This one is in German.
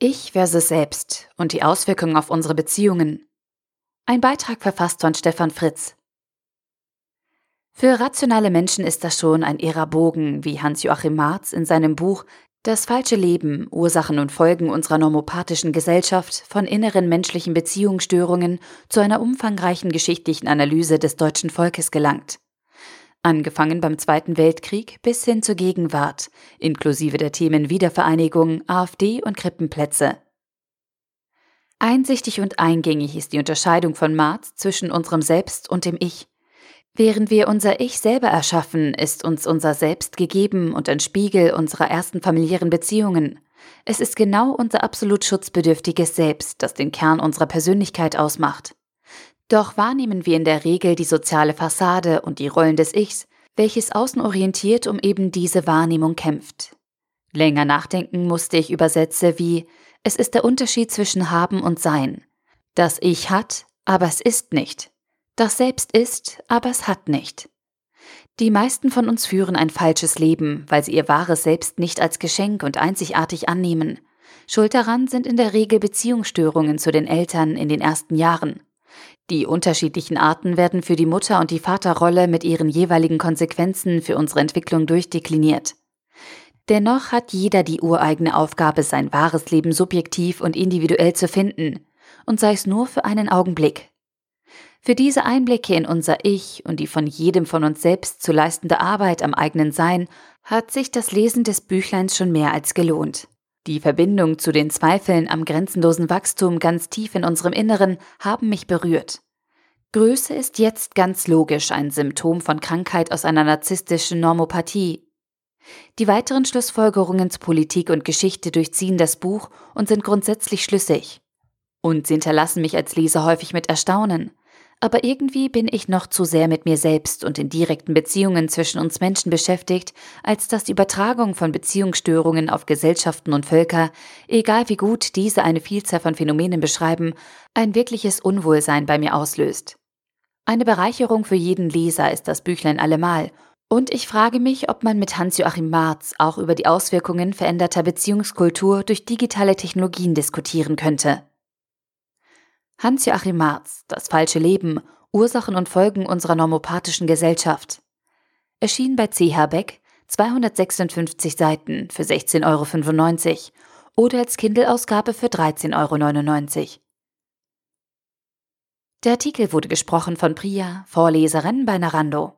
Ich versus Selbst und die Auswirkungen auf unsere Beziehungen. Ein Beitrag verfasst von Stefan Fritz. Für rationale Menschen ist das schon ein irrer Bogen, wie Hans-Joachim Marz in seinem Buch Das falsche Leben, Ursachen und Folgen unserer normopathischen Gesellschaft von inneren menschlichen Beziehungsstörungen zu einer umfangreichen geschichtlichen Analyse des deutschen Volkes gelangt angefangen beim Zweiten Weltkrieg bis hin zur Gegenwart, inklusive der Themen Wiedervereinigung, AfD und Krippenplätze. Einsichtig und eingängig ist die Unterscheidung von Marx zwischen unserem Selbst und dem Ich. Während wir unser Ich selber erschaffen, ist uns unser Selbst gegeben und ein Spiegel unserer ersten familiären Beziehungen. Es ist genau unser absolut schutzbedürftiges Selbst, das den Kern unserer Persönlichkeit ausmacht. Doch wahrnehmen wir in der Regel die soziale Fassade und die Rollen des Ichs, welches außenorientiert um eben diese Wahrnehmung kämpft. Länger nachdenken musste ich über Sätze wie Es ist der Unterschied zwischen haben und sein. Das Ich hat, aber es ist nicht. Das Selbst ist, aber es hat nicht. Die meisten von uns führen ein falsches Leben, weil sie ihr wahres Selbst nicht als Geschenk und einzigartig annehmen. Schuld daran sind in der Regel Beziehungsstörungen zu den Eltern in den ersten Jahren. Die unterschiedlichen Arten werden für die Mutter- und die Vaterrolle mit ihren jeweiligen Konsequenzen für unsere Entwicklung durchdekliniert. Dennoch hat jeder die ureigene Aufgabe, sein wahres Leben subjektiv und individuell zu finden, und sei es nur für einen Augenblick. Für diese Einblicke in unser Ich und die von jedem von uns selbst zu leistende Arbeit am eigenen Sein hat sich das Lesen des Büchleins schon mehr als gelohnt. Die Verbindung zu den Zweifeln am grenzenlosen Wachstum ganz tief in unserem Inneren haben mich berührt. Größe ist jetzt ganz logisch ein Symptom von Krankheit aus einer narzisstischen Normopathie. Die weiteren Schlussfolgerungen zu Politik und Geschichte durchziehen das Buch und sind grundsätzlich schlüssig. Und sie hinterlassen mich als Leser häufig mit Erstaunen aber irgendwie bin ich noch zu sehr mit mir selbst und den direkten Beziehungen zwischen uns Menschen beschäftigt, als dass die Übertragung von Beziehungsstörungen auf Gesellschaften und Völker, egal wie gut diese eine Vielzahl von Phänomenen beschreiben, ein wirkliches Unwohlsein bei mir auslöst. Eine Bereicherung für jeden Leser ist das Büchlein allemal, und ich frage mich, ob man mit Hans-Joachim Marz auch über die Auswirkungen veränderter Beziehungskultur durch digitale Technologien diskutieren könnte. Hans-Joachim Marz, Das falsche Leben, Ursachen und Folgen unserer normopathischen Gesellschaft. Erschien bei CH Beck, 256 Seiten für 16,95 Euro oder als Kindle-Ausgabe für 13,99 Euro. Der Artikel wurde gesprochen von Priya, Vorleserin bei Narando.